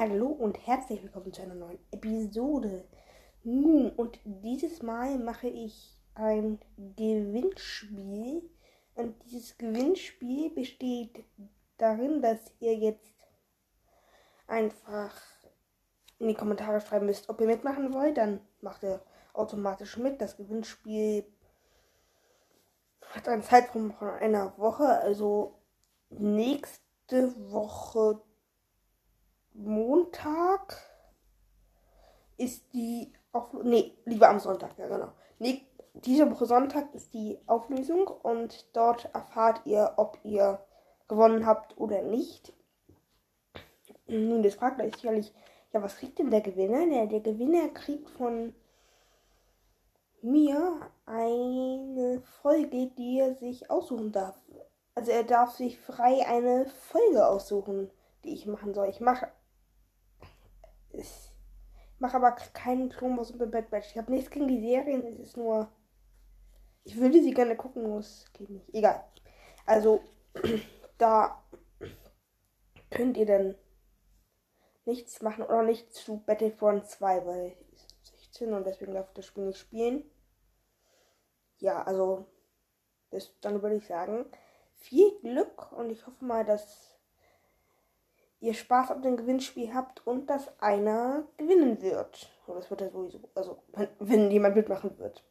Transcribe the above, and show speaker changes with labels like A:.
A: Hallo und herzlich willkommen zu einer neuen Episode. Nun, und dieses Mal mache ich ein Gewinnspiel. Und dieses Gewinnspiel besteht darin, dass ihr jetzt einfach in die Kommentare schreiben müsst, ob ihr mitmachen wollt. Dann macht ihr automatisch mit. Das Gewinnspiel hat einen Zeitraum von einer Woche, also nächste Woche Montag ist die Auflösung. Nee, lieber am Sonntag, ja genau. Nee, diese Woche Sonntag ist die Auflösung und dort erfahrt ihr, ob ihr gewonnen habt oder nicht. Nun, das fragt euch sicherlich, ja, was kriegt denn der Gewinner? Der, der Gewinner kriegt von mir eine Folge, die er sich aussuchen darf. Also er darf sich frei eine Folge aussuchen, die ich machen soll. Ich mache ich mache aber keinen Chromos und Bad Batch. Ich habe nichts gegen die Serien, es ist nur. Ich würde sie gerne gucken, nur es geht nicht. Egal. Also, da könnt ihr dann nichts machen oder nicht zu Battlefront 2, weil ich 16 und deswegen darf ich das Spiel nicht spielen. Ja, also, das, dann würde ich sagen, viel Glück und ich hoffe mal, dass ihr Spaß auf dem Gewinnspiel habt und dass einer gewinnen wird. Das wird er sowieso, also wenn jemand mitmachen wird.